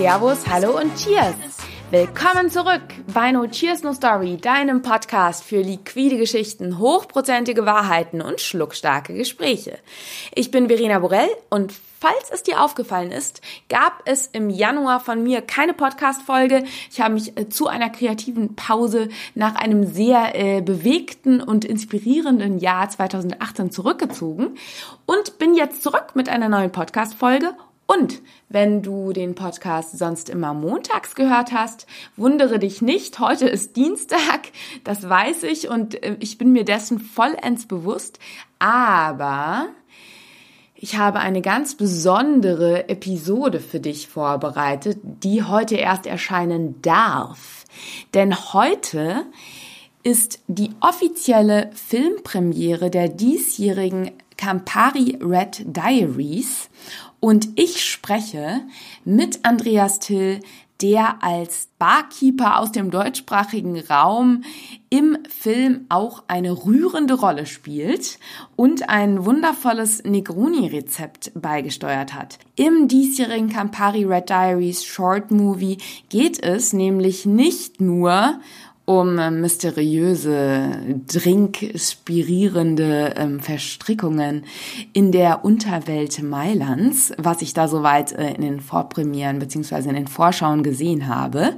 Servus, hallo und Cheers! Willkommen zurück bei No Cheers No Story, deinem Podcast für liquide Geschichten, hochprozentige Wahrheiten und schluckstarke Gespräche. Ich bin Verena Borell und falls es dir aufgefallen ist, gab es im Januar von mir keine Podcast-Folge. Ich habe mich äh, zu einer kreativen Pause nach einem sehr äh, bewegten und inspirierenden Jahr 2018 zurückgezogen und bin jetzt zurück mit einer neuen Podcast-Folge und wenn du den Podcast sonst immer montags gehört hast, wundere dich nicht, heute ist Dienstag, das weiß ich und äh, ich bin mir dessen vollends bewusst, aber ich habe eine ganz besondere Episode für dich vorbereitet, die heute erst erscheinen darf. Denn heute ist die offizielle Filmpremiere der diesjährigen Campari Red Diaries und ich spreche mit Andreas Till, der als Barkeeper aus dem deutschsprachigen Raum im Film auch eine rührende Rolle spielt und ein wundervolles Negroni-Rezept beigesteuert hat. Im diesjährigen Campari Red Diaries Short Movie geht es nämlich nicht nur um mysteriöse, drinkspirierende ähm, Verstrickungen in der Unterwelt Mailands, was ich da soweit äh, in den Vorpremieren beziehungsweise in den Vorschauen gesehen habe,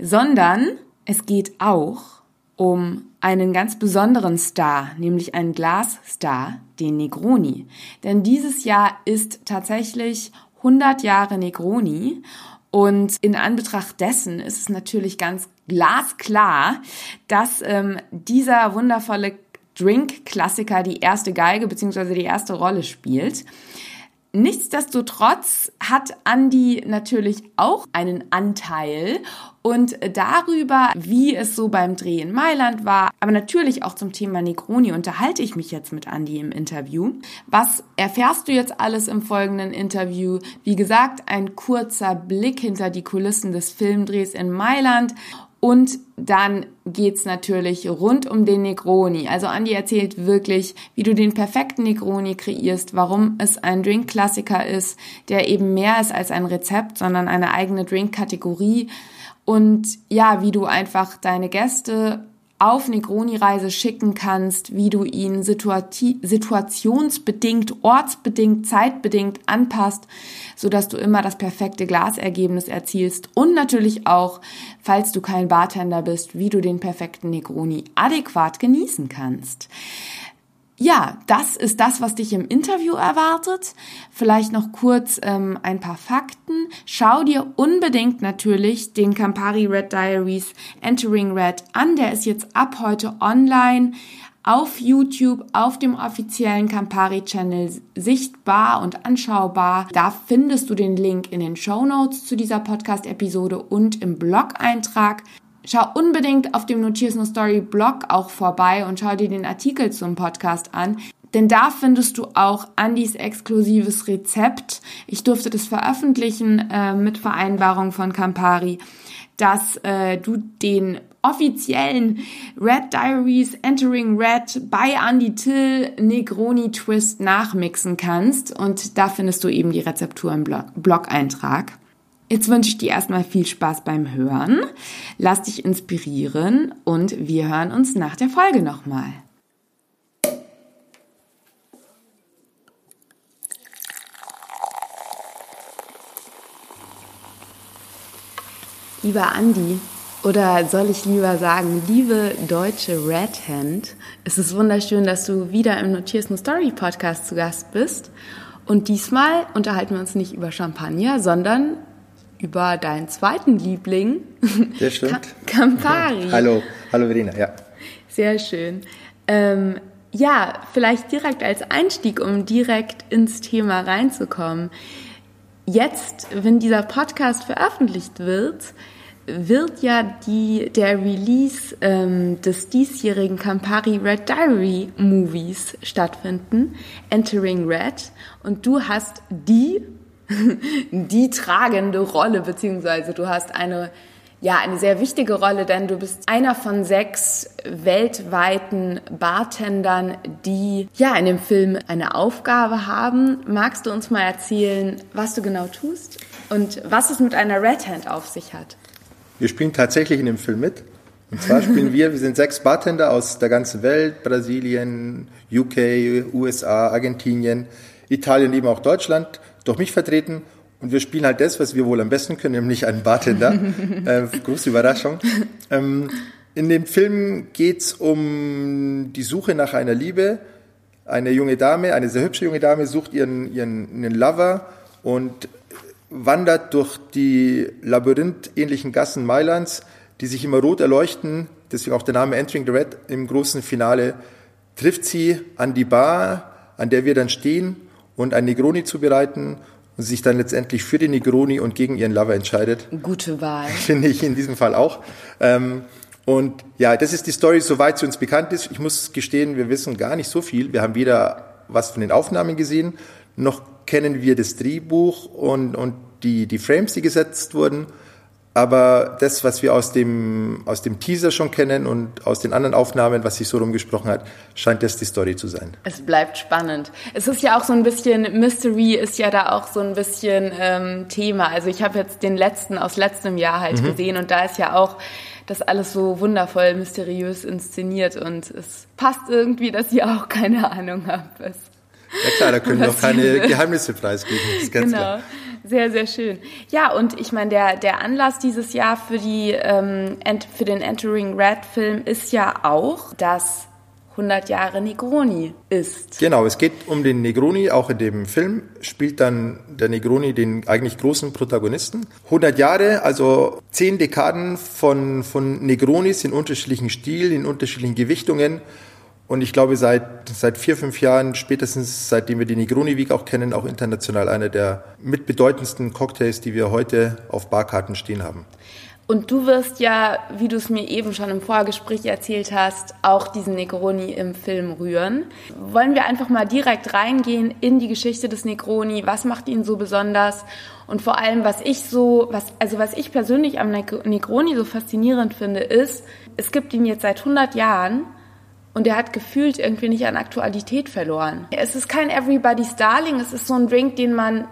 sondern es geht auch um einen ganz besonderen Star, nämlich einen Glasstar, den Negroni. Denn dieses Jahr ist tatsächlich 100 Jahre Negroni und in Anbetracht dessen ist es natürlich ganz glasklar, dass ähm, dieser wundervolle Drink-Klassiker die erste Geige beziehungsweise die erste Rolle spielt. Nichtsdestotrotz hat Andy natürlich auch einen Anteil und darüber, wie es so beim Dreh in Mailand war, aber natürlich auch zum Thema Negroni unterhalte ich mich jetzt mit Andy im Interview. Was erfährst du jetzt alles im folgenden Interview? Wie gesagt, ein kurzer Blick hinter die Kulissen des Filmdrehs in Mailand und dann geht's natürlich rund um den Negroni. Also Andi erzählt wirklich, wie du den perfekten Negroni kreierst, warum es ein Drink-Klassiker ist, der eben mehr ist als ein Rezept, sondern eine eigene Drink-Kategorie. Und ja, wie du einfach deine Gäste auf Negroni-Reise schicken kannst, wie du ihn situationsbedingt, ortsbedingt, zeitbedingt anpasst, so dass du immer das perfekte Glasergebnis erzielst. Und natürlich auch, falls du kein Bartender bist, wie du den perfekten Negroni adäquat genießen kannst ja, das ist das, was dich im Interview erwartet. Vielleicht noch kurz ähm, ein paar Fakten. Schau dir unbedingt natürlich den Campari Red Diaries Entering Red an. Der ist jetzt ab heute online auf YouTube, auf dem offiziellen Campari-Channel sichtbar und anschaubar. Da findest du den Link in den Show Notes zu dieser Podcast-Episode und im Blog-Eintrag. Schau unbedingt auf dem Notiers No Story Blog auch vorbei und schau dir den Artikel zum Podcast an. Denn da findest du auch Andys exklusives Rezept. Ich durfte das veröffentlichen äh, mit Vereinbarung von Campari, dass äh, du den offiziellen Red Diaries Entering Red bei Andy Till Negroni Twist nachmixen kannst. Und da findest du eben die Rezeptur im Blog-Eintrag. Jetzt wünsche ich dir erstmal viel Spaß beim Hören. Lass dich inspirieren und wir hören uns nach der Folge nochmal. Lieber Andi, oder soll ich lieber sagen, liebe deutsche Red Hand, es ist wunderschön, dass du wieder im Notiers No Story Podcast zu Gast bist. Und diesmal unterhalten wir uns nicht über Champagner, sondern über deinen zweiten Liebling. Der stimmt. Campari. hallo, hallo Verena, ja. Sehr schön. Ähm, ja, vielleicht direkt als Einstieg, um direkt ins Thema reinzukommen. Jetzt, wenn dieser Podcast veröffentlicht wird, wird ja die, der Release ähm, des diesjährigen Campari Red Diary Movies stattfinden, Entering Red. Und du hast die die tragende Rolle, beziehungsweise du hast eine ja eine sehr wichtige Rolle, denn du bist einer von sechs weltweiten Bartendern, die ja in dem Film eine Aufgabe haben. Magst du uns mal erzählen, was du genau tust und was es mit einer Red Hand auf sich hat? Wir spielen tatsächlich in dem Film mit. Und zwar spielen wir, wir sind sechs Bartender aus der ganzen Welt, Brasilien, UK, USA, Argentinien, Italien, eben auch Deutschland, durch mich vertreten. Und wir spielen halt das, was wir wohl am besten können, nämlich einen Bartender. äh, große Überraschung. Ähm, in dem Film geht's um die Suche nach einer Liebe. Eine junge Dame, eine sehr hübsche junge Dame, sucht ihren, ihren, ihren Lover und wandert durch die labyrinthähnlichen Gassen Mailands, die sich immer rot erleuchten. Deswegen auch der Name Entering the Red im großen Finale. Trifft sie an die Bar, an der wir dann stehen und ein Negroni zubereiten und sich dann letztendlich für den Negroni und gegen ihren Lover entscheidet. Gute Wahl. Finde ich in diesem Fall auch. Ähm, und ja, das ist die Story, soweit sie uns bekannt ist. Ich muss gestehen, wir wissen gar nicht so viel. Wir haben weder was von den Aufnahmen gesehen, noch kennen wir das Drehbuch und, und die, die Frames, die gesetzt wurden. Aber das, was wir aus dem, aus dem Teaser schon kennen und aus den anderen Aufnahmen, was sich so rumgesprochen hat, scheint das die Story zu sein. Es bleibt spannend. Es ist ja auch so ein bisschen, Mystery ist ja da auch so ein bisschen ähm, Thema. Also ich habe jetzt den letzten aus letztem Jahr halt mhm. gesehen und da ist ja auch das alles so wundervoll mysteriös inszeniert und es passt irgendwie, dass ihr auch keine Ahnung habt. Ja klar, da können wir auch keine Geheimnisse preisgeben. Das ist ganz genau. Klar. Sehr, sehr schön. Ja, und ich meine, der, der Anlass dieses Jahr für, die, ähm, für den Entering Red Film ist ja auch, dass 100 Jahre Negroni ist. Genau, es geht um den Negroni. Auch in dem Film spielt dann der Negroni den eigentlich großen Protagonisten. 100 Jahre, also 10 Dekaden von, von Negronis in unterschiedlichen Stilen, in unterschiedlichen Gewichtungen. Und ich glaube, seit, seit vier, fünf Jahren, spätestens seitdem wir die Negroni Week auch kennen, auch international einer der mitbedeutendsten Cocktails, die wir heute auf Barkarten stehen haben. Und du wirst ja, wie du es mir eben schon im Vorgespräch erzählt hast, auch diesen Negroni im Film rühren. Wollen wir einfach mal direkt reingehen in die Geschichte des Negroni? Was macht ihn so besonders? Und vor allem, was ich so, was, also was ich persönlich am Negroni so faszinierend finde, ist, es gibt ihn jetzt seit 100 Jahren und der hat gefühlt irgendwie nicht an Aktualität verloren. Es ist kein Everybody's Darling, es ist so ein Drink, den man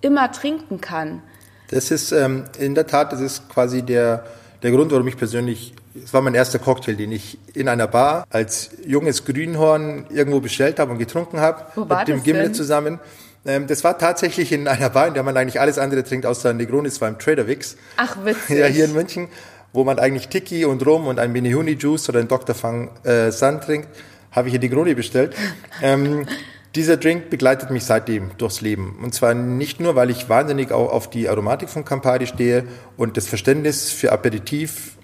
immer trinken kann. Das ist ähm, in der Tat, das ist quasi der, der Grund, warum ich persönlich, es war mein erster Cocktail, den ich in einer Bar als junges Grünhorn irgendwo bestellt habe und getrunken habe. Wo war mit dem Gimlet zusammen. Ähm, das war tatsächlich in einer Bar, in der man eigentlich alles andere trinkt außer Negroni, das war im Trader Wix. Ach, witzig. Ja, hier in München wo man eigentlich Tiki und Rum und ein Minihuni Juice oder ein Dr. Fang äh, Sand trinkt, habe ich hier die Groni bestellt. Ähm, dieser Drink begleitet mich seitdem durchs Leben. Und zwar nicht nur, weil ich wahnsinnig auch auf die Aromatik von Campari stehe und das Verständnis für Aperitif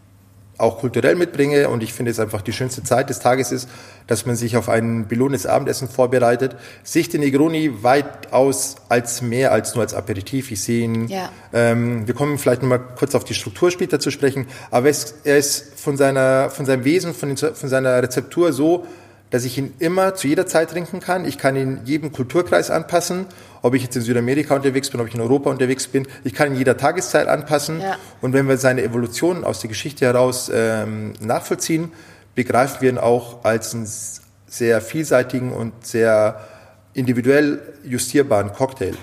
auch kulturell mitbringe und ich finde es einfach die schönste Zeit des Tages ist, dass man sich auf ein belohntes Abendessen vorbereitet. Sehe ich den Negroni weitaus als mehr als nur als Aperitif. Ich sehe ihn, ja. ähm, wir kommen vielleicht noch mal kurz auf die Struktur später zu sprechen, aber es, er ist von seiner, von seinem Wesen, von, den, von seiner Rezeptur so, dass ich ihn immer zu jeder Zeit trinken kann. Ich kann ihn jedem Kulturkreis anpassen, ob ich jetzt in Südamerika unterwegs bin, ob ich in Europa unterwegs bin. Ich kann ihn jeder Tageszeit anpassen. Ja. Und wenn wir seine Evolution aus der Geschichte heraus ähm, nachvollziehen, begreifen wir ihn auch als einen sehr vielseitigen und sehr individuell justierbaren Cocktail.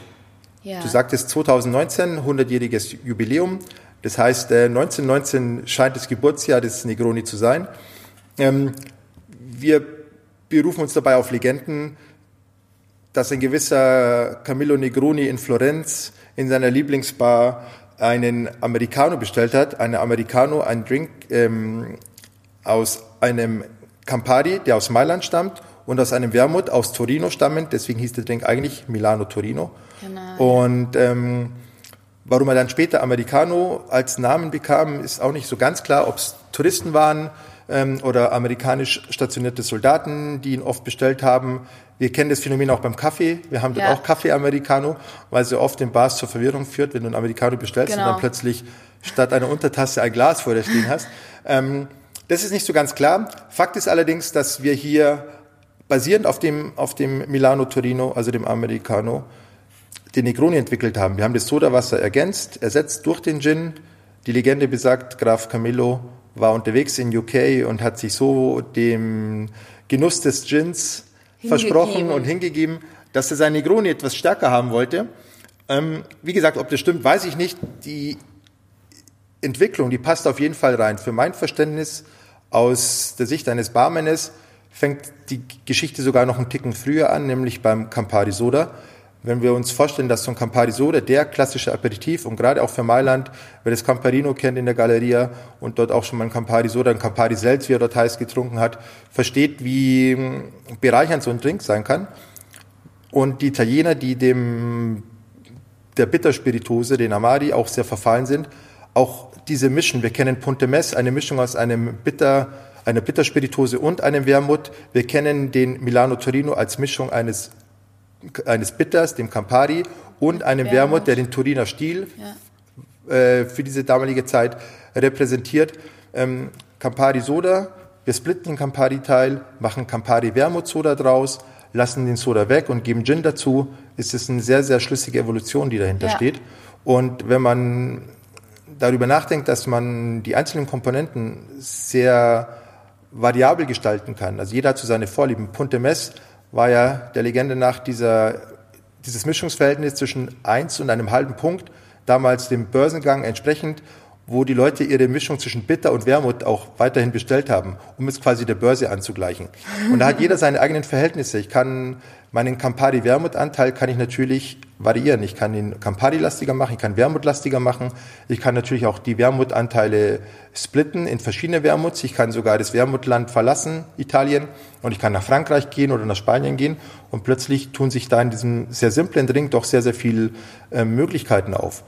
Ja. Du sagtest 2019, 100-jähriges Jubiläum. Das heißt, äh, 1919 scheint das Geburtsjahr des Negroni zu sein. Ähm, wir berufen uns dabei auf Legenden, dass ein gewisser Camillo Negroni in Florenz in seiner Lieblingsbar einen Americano bestellt hat. Eine Americano, ein Drink ähm, aus einem Campari, der aus Mailand stammt, und aus einem Wermut aus Torino stammend. Deswegen hieß der Drink eigentlich Milano Torino. Genau. Und ähm, warum er dann später Americano als Namen bekam, ist auch nicht so ganz klar, ob es Touristen waren ähm, oder amerikanisch stationierte Soldaten, die ihn oft bestellt haben. Wir kennen das Phänomen auch beim Kaffee. Wir haben dort ja. auch Kaffee Americano, weil sie oft den Bars zur Verwirrung führt, wenn du einen Americano bestellst genau. und dann plötzlich statt einer Untertasse ein Glas vor dir stehen hast. Ähm, das ist nicht so ganz klar. Fakt ist allerdings, dass wir hier basierend auf dem, auf dem Milano Torino, also dem Americano, den Negroni entwickelt haben. Wir haben das Sodawasser ergänzt, ersetzt durch den Gin, Die Legende besagt, Graf Camillo war unterwegs in UK und hat sich so dem Genuss des Gins versprochen und hingegeben, dass er seine Negroni etwas stärker haben wollte. Ähm, wie gesagt, ob das stimmt, weiß ich nicht. Die Entwicklung, die passt auf jeden Fall rein. Für mein Verständnis aus der Sicht eines Barmannes fängt die Geschichte sogar noch einen Ticken früher an, nämlich beim Campari Soda. Wenn wir uns vorstellen, dass so ein Campari Soda der klassische Aperitif und gerade auch für Mailand, wer das Camparino kennt in der Galeria und dort auch schon mal ein Campari Soda, ein Campari Seltz, wie er dort heiß getrunken hat, versteht, wie bereichernd so ein Drink sein kann. Und die Italiener, die dem der Bitterspiritose, den Amari, auch sehr verfallen sind, auch diese Mischen, wir kennen Ponte Mess, eine Mischung aus einem Bitter, einer Bitterspiritose und einem Wermut. Wir kennen den Milano Torino als Mischung eines eines Bitters, dem Campari, und einem Wermut, Wermut der den Turiner Stil ja. äh, für diese damalige Zeit repräsentiert. Ähm, Campari Soda, wir splitten den Campari-Teil, machen Campari Wermut Soda draus, lassen den Soda weg und geben Gin dazu. Ist es eine sehr, sehr schlüssige Evolution, die dahinter ja. steht. Und wenn man darüber nachdenkt, dass man die einzelnen Komponenten sehr variabel gestalten kann, also jeder hat so seine Vorlieben. Punte Mess war ja der Legende nach dieser, dieses Mischungsverhältnis zwischen eins und einem halben Punkt, damals dem Börsengang entsprechend, wo die Leute ihre Mischung zwischen Bitter und Wermut auch weiterhin bestellt haben, um es quasi der Börse anzugleichen. Und da hat jeder seine eigenen Verhältnisse. Ich kann meinen Campari Wermutanteil kann ich natürlich variieren. Ich kann ihn Campari-lastiger machen, ich kann Wermut-lastiger machen. Ich kann natürlich auch die Wermutanteile splitten in verschiedene Wermuts. Ich kann sogar das Wermutland verlassen, Italien, und ich kann nach Frankreich gehen oder nach Spanien gehen. Und plötzlich tun sich da in diesem sehr simplen Drink doch sehr, sehr viele äh, Möglichkeiten auf.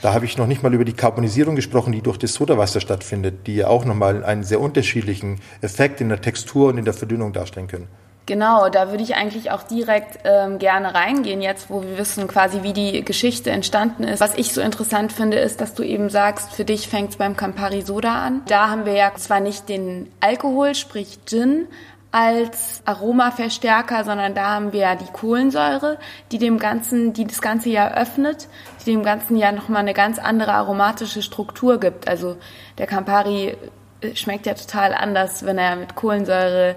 Da habe ich noch nicht mal über die Karbonisierung gesprochen, die durch das Sodawasser stattfindet, die ja auch nochmal einen sehr unterschiedlichen Effekt in der Textur und in der Verdünnung darstellen können. Genau, da würde ich eigentlich auch direkt ähm, gerne reingehen, jetzt wo wir wissen quasi, wie die Geschichte entstanden ist. Was ich so interessant finde, ist, dass du eben sagst, für dich fängt es beim Campari Soda an. Da haben wir ja zwar nicht den Alkohol, sprich Gin, als Aromaverstärker, sondern da haben wir ja die Kohlensäure, die dem Ganzen, die das Ganze ja öffnet, die dem Ganzen ja nochmal eine ganz andere aromatische Struktur gibt. Also der Campari äh, schmeckt ja total anders, wenn er mit Kohlensäure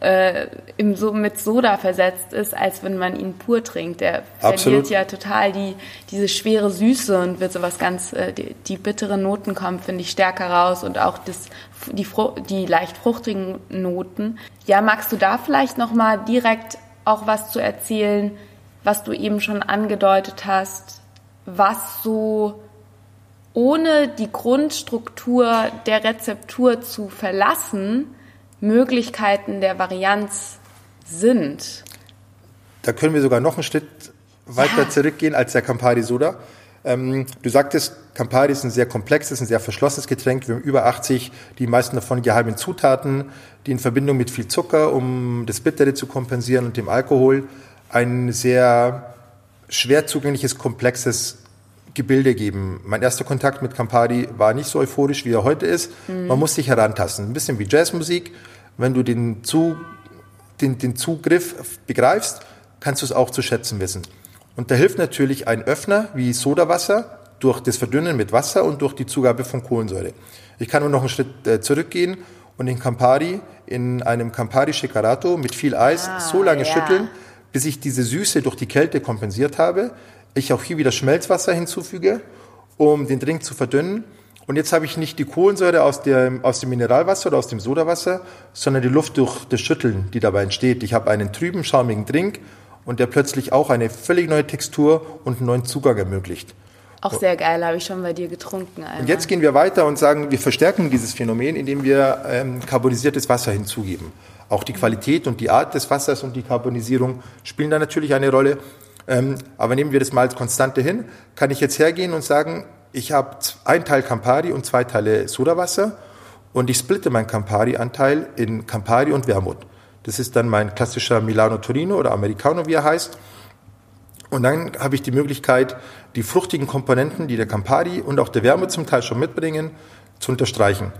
äh, im, so, mit Soda versetzt ist, als wenn man ihn pur trinkt. Der verliert ja total die, diese schwere Süße und wird sowas ganz, äh, die, die bitteren Noten kommen, finde ich, stärker raus und auch das, die, die leicht fruchtigen Noten. Ja, magst du da vielleicht nochmal direkt auch was zu erzählen, was du eben schon angedeutet hast, was so ohne die Grundstruktur der Rezeptur zu verlassen, Möglichkeiten der Varianz sind. Da können wir sogar noch einen Schritt weiter ja. zurückgehen als der Campari Soda. Ähm, du sagtest, Campari ist ein sehr komplexes, ein sehr verschlossenes Getränk. Wir haben über 80, die meisten davon geheimen Zutaten, die in Verbindung mit viel Zucker, um das Bittere zu kompensieren und dem Alkohol, ein sehr schwer zugängliches, komplexes Gebilde geben. Mein erster Kontakt mit Campari war nicht so euphorisch, wie er heute ist. Mhm. Man muss sich herantasten. Ein bisschen wie Jazzmusik. Wenn du den, Zu, den, den Zugriff begreifst, kannst du es auch zu schätzen wissen. Und da hilft natürlich ein Öffner wie Sodawasser durch das Verdünnen mit Wasser und durch die Zugabe von Kohlensäure. Ich kann nur noch einen Schritt äh, zurückgehen und den Campari in einem Campari Shikarato mit viel Eis ah, so lange ja. schütteln, bis ich diese Süße durch die Kälte kompensiert habe ich auch hier wieder Schmelzwasser hinzufüge, um den Drink zu verdünnen. Und jetzt habe ich nicht die Kohlensäure aus, der, aus dem Mineralwasser oder aus dem Sodawasser, sondern die Luft durch das Schütteln, die dabei entsteht. Ich habe einen trüben, schaumigen Drink und der plötzlich auch eine völlig neue Textur und einen neuen Zugang ermöglicht. Auch sehr geil, habe ich schon bei dir getrunken. Einmal. Und jetzt gehen wir weiter und sagen, wir verstärken dieses Phänomen, indem wir ähm, carbonisiertes Wasser hinzugeben. Auch die Qualität und die Art des Wassers und die Carbonisierung spielen da natürlich eine Rolle. Ähm, aber nehmen wir das mal als Konstante hin, kann ich jetzt hergehen und sagen, ich habe ein Teil Campari und zwei Teile Sodawasser und ich splitte meinen Campari-Anteil in Campari und Wermut. Das ist dann mein klassischer Milano Torino oder Americano, wie er heißt. Und dann habe ich die Möglichkeit, die fruchtigen Komponenten, die der Campari und auch der Wermut zum Teil schon mitbringen, zu unterstreichen.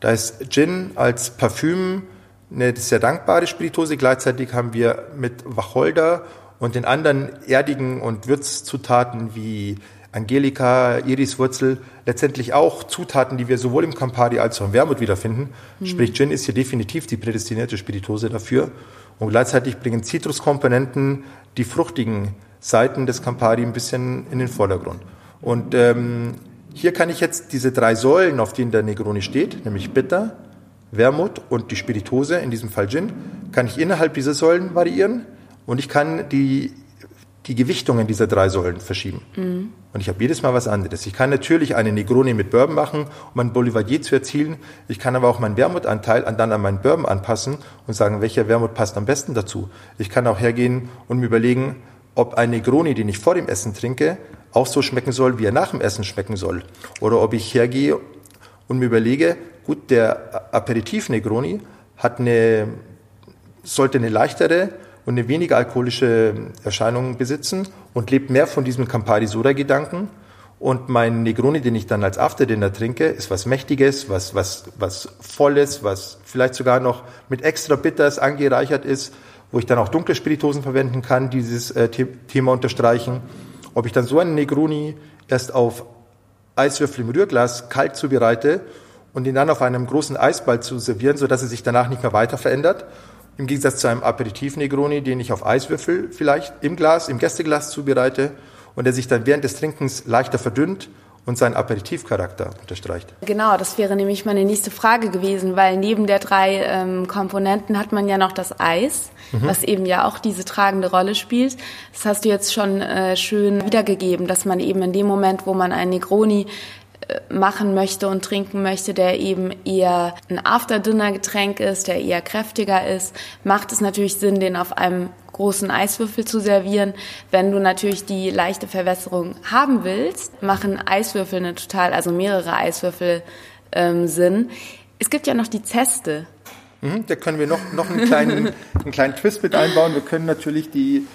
Da ist Gin als Parfüm eine sehr dankbare Spiritose. Gleichzeitig haben wir mit Wacholder und den anderen erdigen und Würzzutaten wie Angelika, Iriswurzel, letztendlich auch Zutaten, die wir sowohl im Campari als auch im Wermut wiederfinden. Mhm. Sprich, Gin ist hier definitiv die prädestinierte Spirituose dafür. Und gleichzeitig bringen Zitruskomponenten die fruchtigen Seiten des Campari ein bisschen in den Vordergrund. Und ähm, hier kann ich jetzt diese drei Säulen, auf denen der Negroni steht, nämlich Bitter, Wermut und die Spirituose, in diesem Fall Gin, kann ich innerhalb dieser Säulen variieren und ich kann die, die Gewichtungen dieser drei Säulen verschieben. Mhm. Und ich habe jedes Mal was anderes. Ich kann natürlich eine Negroni mit Bourbon machen, um mein Boulevardier zu erzielen. Ich kann aber auch meinen Wermutanteil dann an meinen Bourbon anpassen und sagen, welcher Wermut passt am besten dazu. Ich kann auch hergehen und mir überlegen, ob ein Negroni, den ich vor dem Essen trinke, auch so schmecken soll, wie er nach dem Essen schmecken soll. Oder ob ich hergehe und mir überlege, gut, der Aperitif Negroni hat eine, sollte eine leichtere und eine weniger alkoholische Erscheinung besitzen und lebt mehr von diesem Campari Soda Gedanken. Und mein Negroni, den ich dann als Afterdinner trinke, ist was Mächtiges, was, was, was Volles, was vielleicht sogar noch mit extra Bitters angereichert ist, wo ich dann auch dunkle Spiritosen verwenden kann, dieses äh, Thema unterstreichen. Ob ich dann so einen Negroni erst auf Eiswürfel im Rührglas kalt zubereite und ihn dann auf einem großen Eisball zu servieren, sodass er sich danach nicht mehr weiter verändert. Im Gegensatz zu einem Aperitif-Negroni, den ich auf Eiswürfel vielleicht im Glas, im Gästeglas zubereite und der sich dann während des Trinkens leichter verdünnt und seinen Aperitivcharakter unterstreicht. Genau, das wäre nämlich meine nächste Frage gewesen, weil neben der drei ähm, Komponenten hat man ja noch das Eis, mhm. was eben ja auch diese tragende Rolle spielt. Das hast du jetzt schon äh, schön wiedergegeben, dass man eben in dem Moment, wo man einen Negroni machen möchte und trinken möchte, der eben eher ein After-Dinner-Getränk ist, der eher kräftiger ist, macht es natürlich Sinn, den auf einem großen Eiswürfel zu servieren. Wenn du natürlich die leichte Verwässerung haben willst, machen Eiswürfel eine total, also mehrere Eiswürfel ähm, Sinn. Es gibt ja noch die Zeste. Mhm, da können wir noch, noch einen, kleinen, einen kleinen Twist mit einbauen. Wir können natürlich die,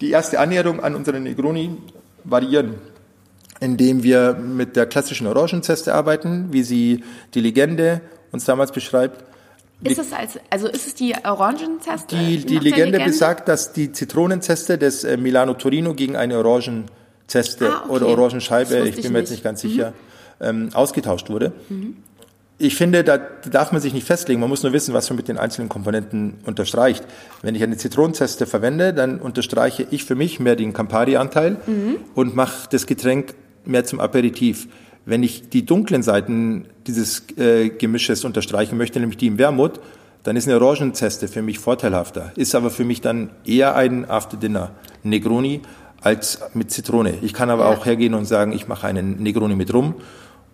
die erste Annäherung an unsere Negroni variieren, indem wir mit der klassischen Orangenzeste arbeiten, wie sie die Legende uns damals beschreibt. Ist es als, also ist es die Orangenzeste? Die, die Legende, Legende, besagt, dass die Zitronenzeste des äh, Milano Torino gegen eine Orangenzeste ah, okay. oder Orangenscheibe, ich bin mir nicht. jetzt nicht ganz sicher, mhm. ähm, ausgetauscht wurde. Mhm. Ich finde, da darf man sich nicht festlegen. Man muss nur wissen, was man mit den einzelnen Komponenten unterstreicht. Wenn ich eine Zitronenzeste verwende, dann unterstreiche ich für mich mehr den Campari-Anteil mhm. und mache das Getränk mehr zum Aperitif. Wenn ich die dunklen Seiten dieses äh, Gemisches unterstreichen möchte, nämlich die im Wermut, dann ist eine Orangenzeste für mich vorteilhafter. Ist aber für mich dann eher ein After-Dinner Negroni als mit Zitrone. Ich kann aber ja. auch hergehen und sagen, ich mache einen Negroni mit Rum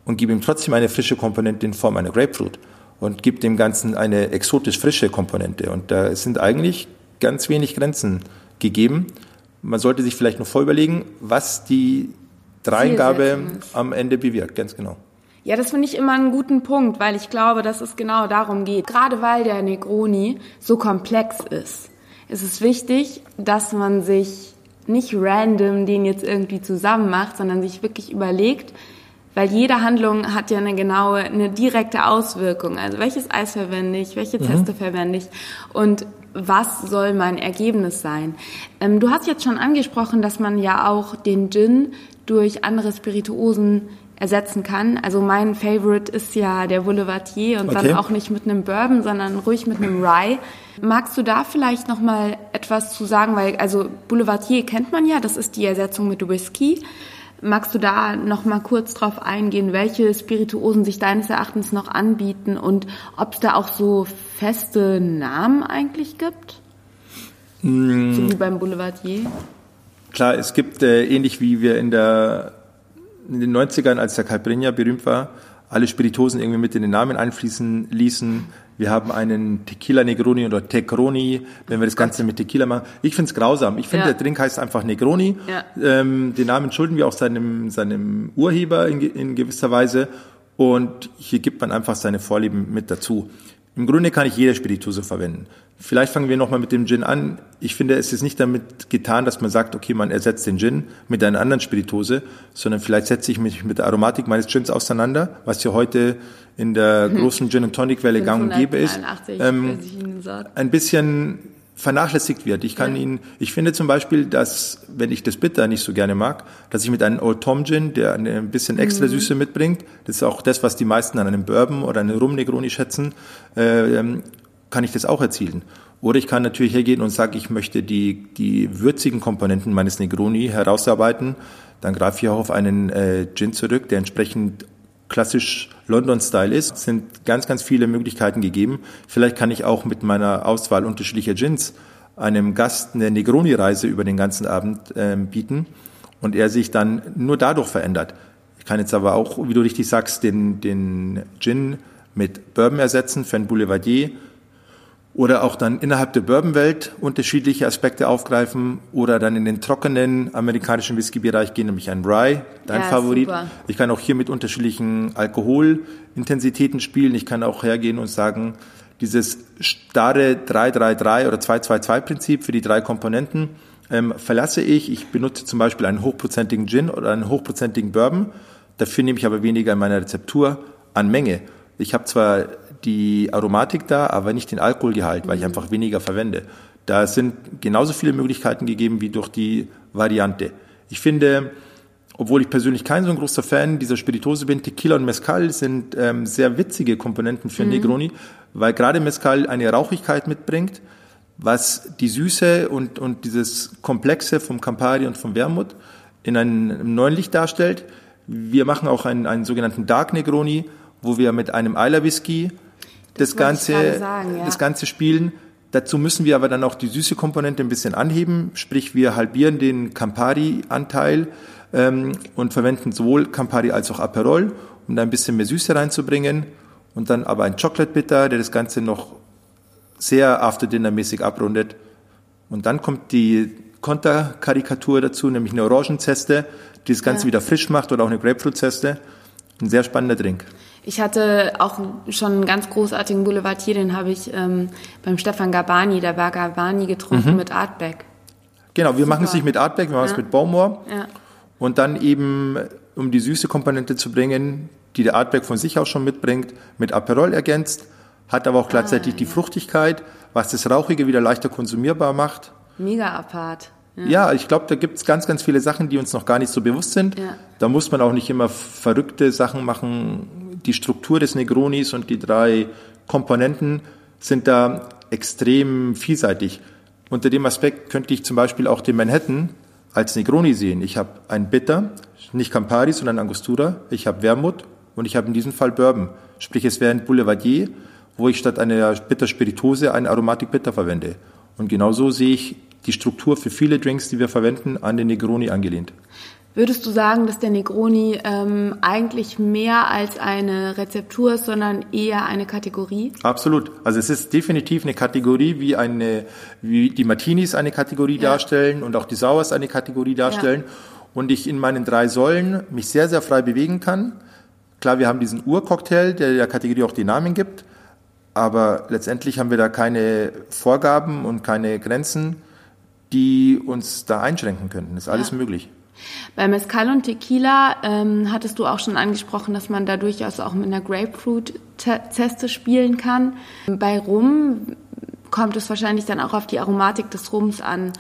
und gebe ihm trotzdem eine frische Komponente in Form einer Grapefruit und gebe dem Ganzen eine exotisch frische Komponente. Und da sind eigentlich ganz wenig Grenzen gegeben. Man sollte sich vielleicht noch vorüberlegen, was die Dreingabe am Ende bewirkt, ganz genau. Ja, das finde ich immer einen guten Punkt, weil ich glaube, dass es genau darum geht. Gerade weil der Negroni so komplex ist, ist es wichtig, dass man sich nicht random den jetzt irgendwie zusammen macht, sondern sich wirklich überlegt, weil jede Handlung hat ja eine genaue, eine direkte Auswirkung. Also welches Eis verwende ich, welche Teste mhm. verwende ich und was soll mein Ergebnis sein? Ähm, du hast jetzt schon angesprochen, dass man ja auch den Gin durch andere Spirituosen ersetzen kann. Also mein Favorite ist ja der Boulevardier und okay. dann auch nicht mit einem Bourbon, sondern ruhig mit einem Rye. Magst du da vielleicht noch mal etwas zu sagen, weil also Boulevardier kennt man ja, das ist die Ersetzung mit Whisky. Magst du da noch mal kurz drauf eingehen, welche Spirituosen sich deines Erachtens noch anbieten und ob es da auch so feste Namen eigentlich gibt? Mm. So wie beim Boulevardier? Klar, es gibt äh, ähnlich wie wir in, der, in den 90ern, als der Calprennia berühmt war, alle Spiritosen irgendwie mit in den Namen einfließen ließen. Wir haben einen Tequila Negroni oder Tecroni, wenn wir das Ganze mit Tequila machen. Ich finde es grausam. Ich finde, ja. der Drink heißt einfach Negroni. Ja. Ähm, den Namen schulden wir auch seinem, seinem Urheber in, in gewisser Weise. Und hier gibt man einfach seine Vorlieben mit dazu. Im Grunde kann ich jede Spirituose verwenden. Vielleicht fangen wir nochmal mit dem Gin an. Ich finde, es ist nicht damit getan, dass man sagt, okay, man ersetzt den Gin mit einer anderen Spirituose, sondern vielleicht setze ich mich mit der Aromatik meines Gins auseinander, was ja heute in der großen Gin and Tonic Welle gang und gäbe ist. Ähm, ein bisschen vernachlässigt wird. Ich kann ja. ihn, ich finde zum Beispiel, dass, wenn ich das Bitter nicht so gerne mag, dass ich mit einem Old Tom Gin, der ein bisschen extra mhm. Süße mitbringt, das ist auch das, was die meisten an einem Bourbon oder einem Rum Negroni schätzen, äh, kann ich das auch erzielen. Oder ich kann natürlich hergehen und sagen, ich möchte die, die würzigen Komponenten meines Negroni herausarbeiten. Dann greife ich auch auf einen äh, Gin zurück, der entsprechend klassisch London-Style ist, Es sind ganz, ganz viele Möglichkeiten gegeben. Vielleicht kann ich auch mit meiner Auswahl unterschiedlicher Gins einem Gast eine Negroni-Reise über den ganzen Abend äh, bieten und er sich dann nur dadurch verändert. Ich kann jetzt aber auch, wie du richtig sagst, den, den Gin mit Bourbon ersetzen für ein Boulevardier oder auch dann innerhalb der Bourbonwelt unterschiedliche Aspekte aufgreifen oder dann in den trockenen amerikanischen Whisky-Bereich gehen, nämlich ein Rye, dein ja, Favorit. Super. Ich kann auch hier mit unterschiedlichen Alkoholintensitäten spielen. Ich kann auch hergehen und sagen, dieses starre 333 oder 222 Prinzip für die drei Komponenten ähm, verlasse ich. Ich benutze zum Beispiel einen hochprozentigen Gin oder einen hochprozentigen Bourbon. Dafür nehme ich aber weniger in meiner Rezeptur an Menge. Ich habe zwar die Aromatik da, aber nicht den Alkoholgehalt, weil ich einfach weniger verwende. Da sind genauso viele Möglichkeiten gegeben wie durch die Variante. Ich finde, obwohl ich persönlich kein so ein großer Fan dieser Spiritose bin, Tequila und Mezcal sind ähm, sehr witzige Komponenten für mhm. Negroni, weil gerade Mezcal eine Rauchigkeit mitbringt, was die Süße und, und dieses Komplexe vom Campari und vom Wermut in einem neuen Licht darstellt. Wir machen auch einen, einen sogenannten Dark Negroni, wo wir mit einem Eiler Whisky das, Ganze, sagen, ja. das Ganze spielen. Dazu müssen wir aber dann auch die süße Komponente ein bisschen anheben, sprich wir halbieren den Campari-Anteil ähm, und verwenden sowohl Campari als auch Aperol, um da ein bisschen mehr Süße reinzubringen und dann aber ein Chocolate Bitter, der das Ganze noch sehr After-Dinner-mäßig abrundet. Und dann kommt die Konterkarikatur dazu, nämlich eine Orangenzeste, die das Ganze ja. wieder frisch macht oder auch eine Grapefruit-Zeste. Ein sehr spannender Drink. Ich hatte auch schon einen ganz großartigen Boulevardier, den habe ich ähm, beim Stefan Gabani, der war Gabani, getrunken mhm. mit Artback. Genau, wir Super. machen es nicht mit Artback, wir machen ja. es mit Baumor. Ja. Und dann eben, um die süße Komponente zu bringen, die der Artback von sich aus schon mitbringt, mit Aperol ergänzt, hat aber auch gleichzeitig ah, die Fruchtigkeit, was das Rauchige wieder leichter konsumierbar macht. Mega apart. Ja, ja ich glaube, da gibt es ganz, ganz viele Sachen, die uns noch gar nicht so bewusst sind. Ja. Da muss man auch nicht immer verrückte Sachen machen, die Struktur des Negronis und die drei Komponenten sind da extrem vielseitig. Unter dem Aspekt könnte ich zum Beispiel auch den Manhattan als Negroni sehen. Ich habe ein Bitter, nicht Campari, sondern Angostura. Ich habe Wermut und ich habe in diesem Fall Bourbon. Sprich, es wäre ein Boulevardier, wo ich statt einer Bitterspiritose eine Aromatik Bitter verwende. Und genauso sehe ich die Struktur für viele Drinks, die wir verwenden, an den Negroni angelehnt. Würdest du sagen, dass der Negroni ähm, eigentlich mehr als eine Rezeptur ist, sondern eher eine Kategorie? Absolut. Also es ist definitiv eine Kategorie, wie eine, wie die Martinis eine Kategorie ja. darstellen und auch die Sauers eine Kategorie darstellen. Ja. Und ich in meinen drei Säulen mich sehr, sehr frei bewegen kann. Klar, wir haben diesen Urcocktail, der der Kategorie auch die Namen gibt. Aber letztendlich haben wir da keine Vorgaben und keine Grenzen, die uns da einschränken könnten. ist alles ja. möglich. Bei Mezcal und Tequila ähm, hattest du auch schon angesprochen, dass man da durchaus auch mit einer Grapefruit-Zeste spielen kann. Bei Rum kommt es wahrscheinlich dann auch auf die Aromatik des Rums an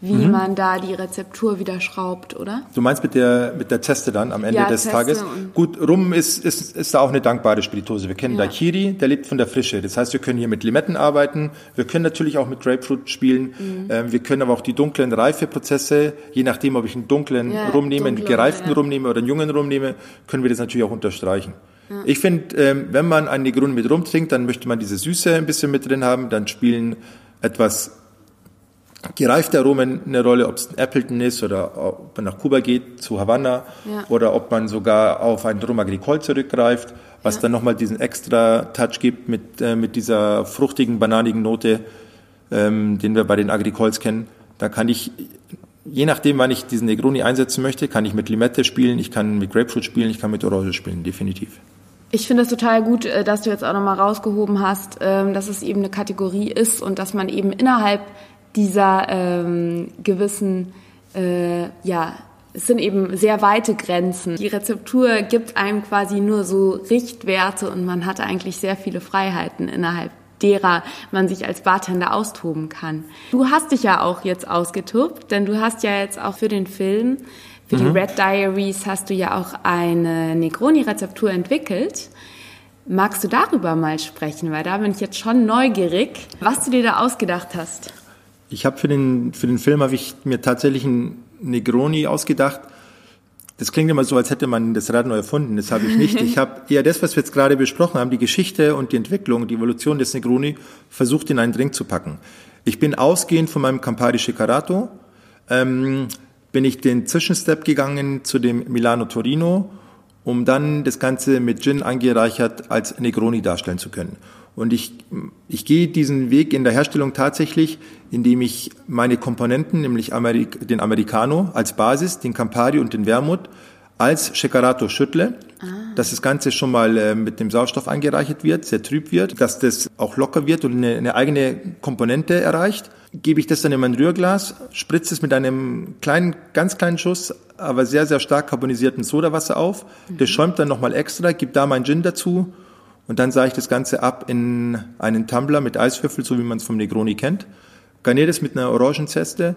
wie mhm. man da die Rezeptur wieder schraubt, oder? Du meinst mit der, mit der Zeste dann am Ende ja, des Zeste Tages? Gut, Rum ist, ist, ist da auch eine dankbare Spiritose. Wir kennen ja. Daiquiri, der lebt von der Frische. Das heißt, wir können hier mit Limetten arbeiten. Wir können natürlich auch mit Grapefruit spielen. Mhm. Ähm, wir können aber auch die dunklen Reifeprozesse, je nachdem, ob ich einen dunklen ja, Rum nehme, einen gereiften ja. Rum nehme oder einen jungen Rum nehme, können wir das natürlich auch unterstreichen. Ich finde, ähm, wenn man einen Negroni mit Rum trinkt, dann möchte man diese Süße ein bisschen mit drin haben. Dann spielen etwas gereifte Aromen eine Rolle, ob es ein Appleton ist oder ob man nach Kuba geht, zu Havanna ja. oder ob man sogar auf einen Rum Agricole zurückgreift, was ja. dann nochmal diesen extra Touch gibt mit, äh, mit dieser fruchtigen, bananigen Note, ähm, den wir bei den Agricoles kennen. Da kann ich, je nachdem, wann ich diesen Negroni einsetzen möchte, kann ich mit Limette spielen, ich kann mit Grapefruit spielen, ich kann mit Orange spielen, definitiv. Ich finde es total gut, äh, dass du jetzt auch nochmal rausgehoben hast, ähm, dass es eben eine Kategorie ist und dass man eben innerhalb dieser ähm, gewissen, äh, ja, es sind eben sehr weite Grenzen. Die Rezeptur gibt einem quasi nur so Richtwerte und man hat eigentlich sehr viele Freiheiten innerhalb derer man sich als Bartender austoben kann. Du hast dich ja auch jetzt ausgetobt, denn du hast ja jetzt auch für den Film, für mhm. die Red Diaries, hast du ja auch eine Negroni-Rezeptur entwickelt. Magst du darüber mal sprechen? Weil da bin ich jetzt schon neugierig, was du dir da ausgedacht hast. Ich habe für den, für den Film habe ich mir tatsächlich einen Negroni ausgedacht. Das klingt immer so, als hätte man das Rad neu erfunden. Das habe ich nicht. Ich habe eher das, was wir jetzt gerade besprochen haben, die Geschichte und die Entwicklung, die Evolution des Negroni, versucht in einen Drink zu packen. Ich bin ausgehend von meinem Campari Shikarato, ähm, bin ich den Zwischenstep gegangen zu dem Milano Torino, um dann das Ganze mit Gin angereichert als Negroni darstellen zu können. Und ich, ich gehe diesen Weg in der Herstellung tatsächlich, indem ich meine Komponenten, nämlich Amerik den Americano als Basis, den Campari und den Wermut, als Shekarato schüttle, ah. dass das Ganze schon mal äh, mit dem Sauerstoff angereichert wird, sehr trüb wird, dass das auch locker wird und eine, eine eigene Komponente erreicht. Gebe ich das dann in mein Rührglas, spritze es mit einem kleinen, ganz kleinen Schuss, aber sehr, sehr stark carbonisierten Sodawasser auf. Mhm. Das schäumt dann nochmal extra, gebe da mein Gin dazu und dann sah ich das Ganze ab in einen Tumbler mit Eiswürfel, so wie man es vom Negroni kennt. Garniere das mit einer Orangenzeste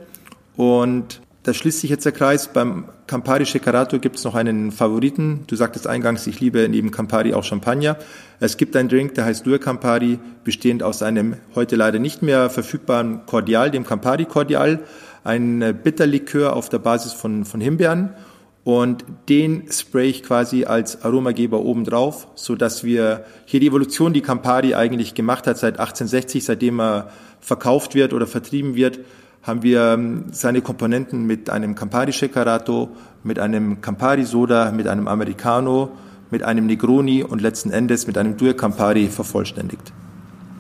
und da schließt sich jetzt der Kreis. Beim Campari Shekarato gibt es noch einen Favoriten. Du sagtest eingangs, ich liebe neben Campari auch Champagner. Es gibt einen Drink, der heißt Due Campari, bestehend aus einem heute leider nicht mehr verfügbaren Cordial, dem Campari Cordial, ein Bitterlikör auf der Basis von, von Himbeeren und den spray ich quasi als Aromageber oben drauf, so dass wir hier die Evolution, die Campari eigentlich gemacht hat seit 1860, seitdem er verkauft wird oder vertrieben wird, haben wir ähm, seine Komponenten mit einem Campari Shekarato, mit einem Campari Soda, mit einem Americano, mit einem Negroni und letzten Endes mit einem Due Campari vervollständigt.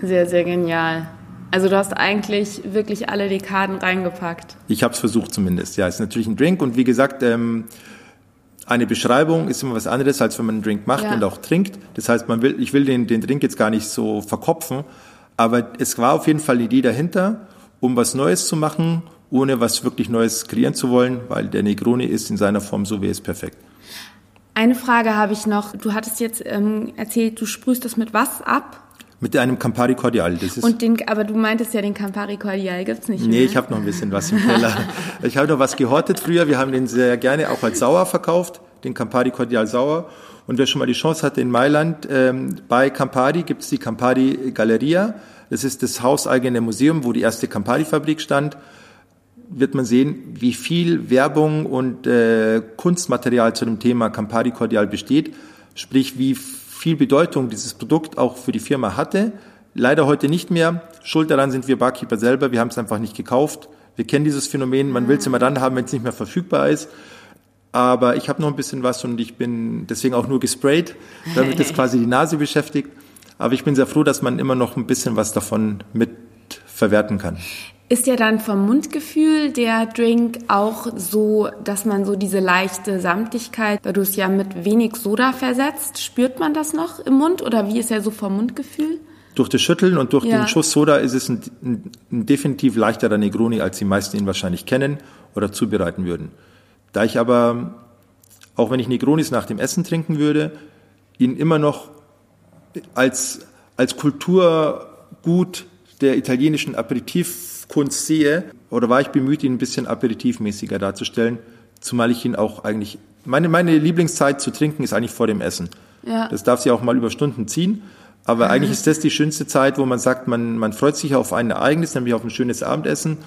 Sehr, sehr genial. Also du hast eigentlich wirklich alle Dekaden reingepackt. Ich habe es versucht zumindest. Ja, es ist natürlich ein Drink und wie gesagt, ähm, eine Beschreibung ist immer was anderes, als wenn man einen Drink macht ja. und auch trinkt. Das heißt, man will, ich will den, den Drink jetzt gar nicht so verkopfen, aber es war auf jeden Fall die Idee dahinter, um was Neues zu machen, ohne was wirklich Neues kreieren zu wollen, weil der Negroni ist in seiner Form so wie es perfekt. Eine Frage habe ich noch. Du hattest jetzt ähm, erzählt, du sprühst das mit was ab? Mit einem Campari Cordial. Das ist und den, aber du meintest ja, den Campari Cordial gibt's nicht mehr. Nee, ich habe noch ein bisschen was im Keller. ich habe noch was gehortet früher. Wir haben den sehr gerne auch als sauer verkauft, den Campari Cordial sauer. Und wer schon mal die Chance hatte in Mailand, ähm, bei Campari gibt's die Campari Galleria. Das ist das hauseigene Museum, wo die erste Campari-Fabrik stand. Wird man sehen, wie viel Werbung und äh, Kunstmaterial zu dem Thema Campari Cordial besteht. Sprich, wie viel Bedeutung dieses Produkt auch für die Firma hatte. Leider heute nicht mehr. Schuld daran sind wir Barkeeper selber. Wir haben es einfach nicht gekauft. Wir kennen dieses Phänomen. Man will es immer dann haben, wenn es nicht mehr verfügbar ist. Aber ich habe noch ein bisschen was und ich bin deswegen auch nur gesprayt, damit es quasi die Nase beschäftigt. Aber ich bin sehr froh, dass man immer noch ein bisschen was davon mit verwerten kann. Ist ja dann vom Mundgefühl der Drink auch so, dass man so diese leichte Samtigkeit, weil du es ja mit wenig Soda versetzt, spürt man das noch im Mund oder wie ist er so vom Mundgefühl? Durch das Schütteln und durch ja. den Schuss Soda ist es ein, ein, ein definitiv leichterer Negroni, als die meisten ihn wahrscheinlich kennen oder zubereiten würden. Da ich aber, auch wenn ich Negronis nach dem Essen trinken würde, ihn immer noch als, als Kulturgut der italienischen Aperitif Kunst sehe, oder war ich bemüht, ihn ein bisschen aperitivmäßiger darzustellen, zumal ich ihn auch eigentlich, meine, meine Lieblingszeit zu trinken ist eigentlich vor dem Essen. Ja. Das darf sich auch mal über Stunden ziehen. Aber eigentlich ist das die schönste Zeit, wo man sagt, man, man freut sich auf ein Ereignis, nämlich auf ein schönes Abendessen.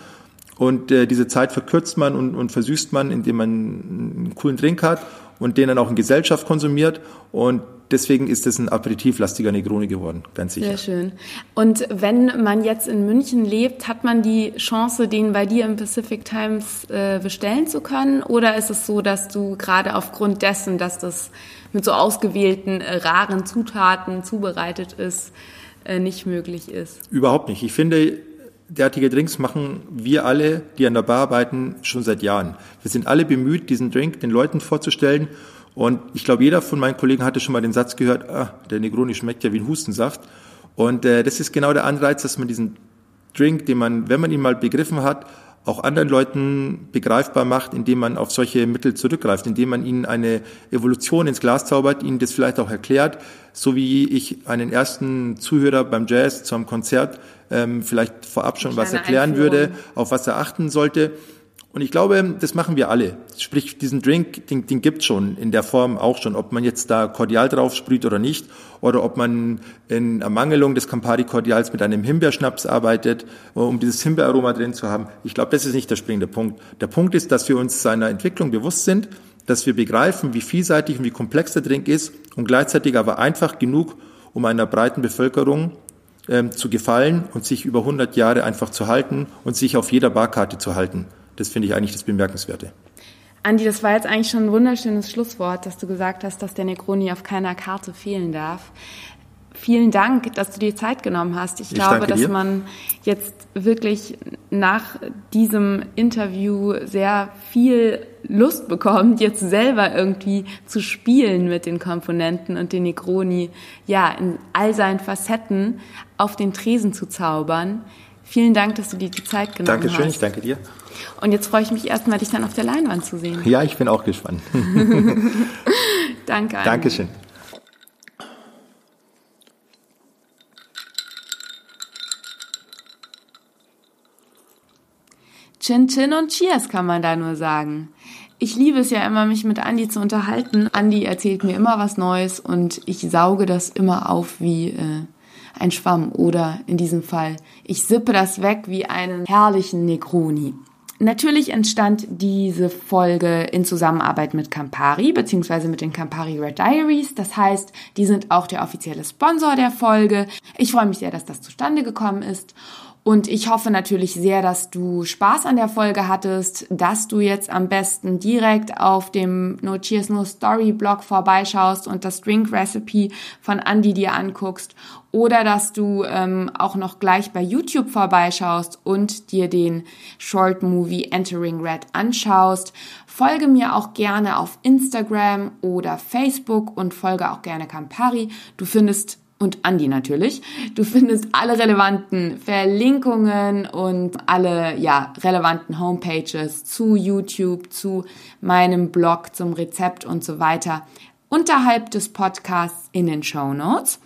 Und äh, diese Zeit verkürzt man und, und versüßt man, indem man einen coolen Drink hat und den dann auch in Gesellschaft konsumiert. Und deswegen ist es ein aperitivlastiger Negroni geworden, ganz sicher. Sehr schön. Und wenn man jetzt in München lebt, hat man die Chance, den bei dir im Pacific Times äh, bestellen zu können? Oder ist es so, dass du gerade aufgrund dessen, dass das mit so ausgewählten, äh, raren Zutaten zubereitet ist, äh, nicht möglich ist? Überhaupt nicht. Ich finde, derartige Drinks machen wir alle, die an der Bar arbeiten, schon seit Jahren. Wir sind alle bemüht, diesen Drink den Leuten vorzustellen und ich glaube, jeder von meinen Kollegen hatte schon mal den Satz gehört, ah, der Negroni schmeckt ja wie ein Hustensaft. Und äh, das ist genau der Anreiz, dass man diesen Drink, den man, wenn man ihn mal begriffen hat, auch anderen Leuten begreifbar macht, indem man auf solche Mittel zurückgreift, indem man ihnen eine Evolution ins Glas zaubert, ihnen das vielleicht auch erklärt, so wie ich einen ersten Zuhörer beim Jazz zu einem Konzert ähm, vielleicht vorab schon was erklären Einführung. würde, auf was er achten sollte. Und ich glaube, das machen wir alle. Sprich, diesen Drink, den, den gibt schon in der Form auch schon, ob man jetzt da Kordial drauf sprüht oder nicht, oder ob man in Ermangelung des Campari-Kordials mit einem Himbeerschnaps arbeitet, um dieses Himbeeraroma drin zu haben. Ich glaube, das ist nicht der springende Punkt. Der Punkt ist, dass wir uns seiner Entwicklung bewusst sind, dass wir begreifen, wie vielseitig und wie komplex der Drink ist und gleichzeitig aber einfach genug, um einer breiten Bevölkerung ähm, zu gefallen und sich über 100 Jahre einfach zu halten und sich auf jeder Barkarte zu halten. Das finde ich eigentlich das Bemerkenswerte. Andi, das war jetzt eigentlich schon ein wunderschönes Schlusswort, dass du gesagt hast, dass der Negroni auf keiner Karte fehlen darf. Vielen Dank, dass du dir Zeit genommen hast. Ich, ich glaube, dass man jetzt wirklich nach diesem Interview sehr viel Lust bekommt, jetzt selber irgendwie zu spielen mit den Komponenten und den Negroni, ja, in all seinen Facetten auf den Tresen zu zaubern. Vielen Dank, dass du dir die Zeit genommen Dankeschön, hast. Dankeschön, ich danke dir. Und jetzt freue ich mich erstmal, dich dann auf der Leinwand zu sehen. Ja, ich bin auch gespannt. Danke. Anne. Dankeschön. Chin Chin und Cheers kann man da nur sagen. Ich liebe es ja immer, mich mit Andi zu unterhalten. Andi erzählt mir immer was Neues und ich sauge das immer auf wie äh, ein Schwamm oder in diesem Fall, ich sippe das weg wie einen herrlichen Negroni. Natürlich entstand diese Folge in Zusammenarbeit mit Campari beziehungsweise mit den Campari Red Diaries. Das heißt, die sind auch der offizielle Sponsor der Folge. Ich freue mich sehr, dass das zustande gekommen ist. Und ich hoffe natürlich sehr, dass du Spaß an der Folge hattest, dass du jetzt am besten direkt auf dem No Cheers No Story Blog vorbeischaust und das Drink Recipe von Andy dir anguckst oder dass du ähm, auch noch gleich bei YouTube vorbeischaust und dir den Short Movie Entering Red anschaust. Folge mir auch gerne auf Instagram oder Facebook und folge auch gerne Campari. Du findest und Andi natürlich. Du findest alle relevanten Verlinkungen und alle ja, relevanten Homepages zu YouTube, zu meinem Blog, zum Rezept und so weiter unterhalb des Podcasts in den Show Notes.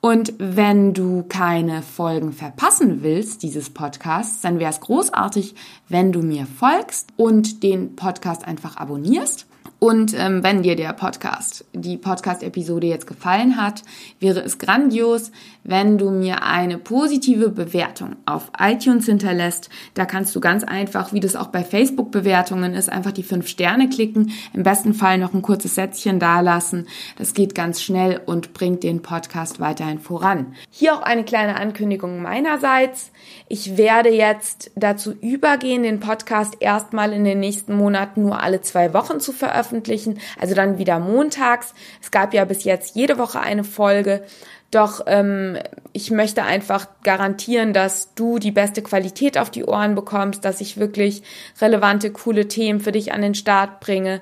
Und wenn du keine Folgen verpassen willst dieses Podcasts, dann wäre es großartig, wenn du mir folgst und den Podcast einfach abonnierst. Und ähm, wenn dir der Podcast, die Podcast-Episode jetzt gefallen hat, wäre es grandios, wenn du mir eine positive Bewertung auf iTunes hinterlässt. Da kannst du ganz einfach, wie das auch bei Facebook-Bewertungen ist, einfach die fünf Sterne klicken. Im besten Fall noch ein kurzes Sätzchen dalassen. Das geht ganz schnell und bringt den Podcast weiterhin voran. Hier auch eine kleine Ankündigung meinerseits. Ich werde jetzt dazu übergehen, den Podcast erstmal in den nächsten Monaten nur alle zwei Wochen zu veröffentlichen veröffentlichen, also dann wieder montags. Es gab ja bis jetzt jede Woche eine Folge. Doch ähm, ich möchte einfach garantieren, dass du die beste Qualität auf die Ohren bekommst, dass ich wirklich relevante, coole Themen für dich an den Start bringe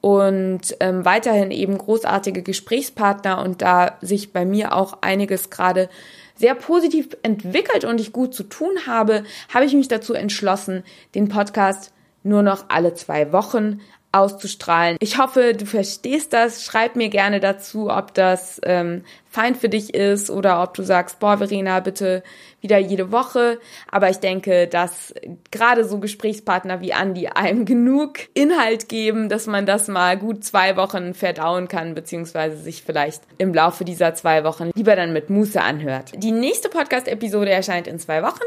und ähm, weiterhin eben großartige Gesprächspartner und da sich bei mir auch einiges gerade sehr positiv entwickelt und ich gut zu tun habe, habe ich mich dazu entschlossen, den Podcast nur noch alle zwei Wochen auszustrahlen. Ich hoffe, du verstehst das. Schreib mir gerne dazu, ob das ähm, fein für dich ist oder ob du sagst, boah, Verena, bitte wieder jede Woche. Aber ich denke, dass gerade so Gesprächspartner wie Andi einem genug Inhalt geben, dass man das mal gut zwei Wochen verdauen kann, beziehungsweise sich vielleicht im Laufe dieser zwei Wochen lieber dann mit Muße anhört. Die nächste Podcast-Episode erscheint in zwei Wochen.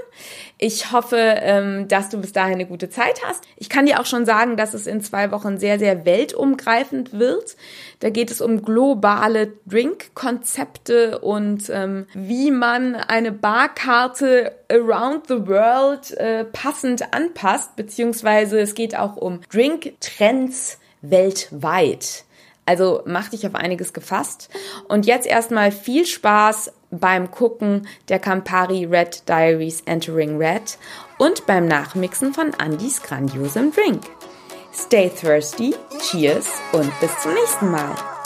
Ich hoffe, ähm, dass du bis dahin eine gute Zeit hast. Ich kann dir auch schon sagen, dass es in zwei Wochen sehr, sehr weltumgreifend wird. Da geht es um globale Drink-Konzepte und ähm, wie man eine Barkarte around the world äh, passend anpasst, beziehungsweise es geht auch um Drink-Trends weltweit. Also mach dich auf einiges gefasst. Und jetzt erstmal viel Spaß beim Gucken der Campari Red Diaries Entering Red und beim Nachmixen von Andys grandiosem Drink. Stay thirsty, cheers und bis zum nächsten Mal.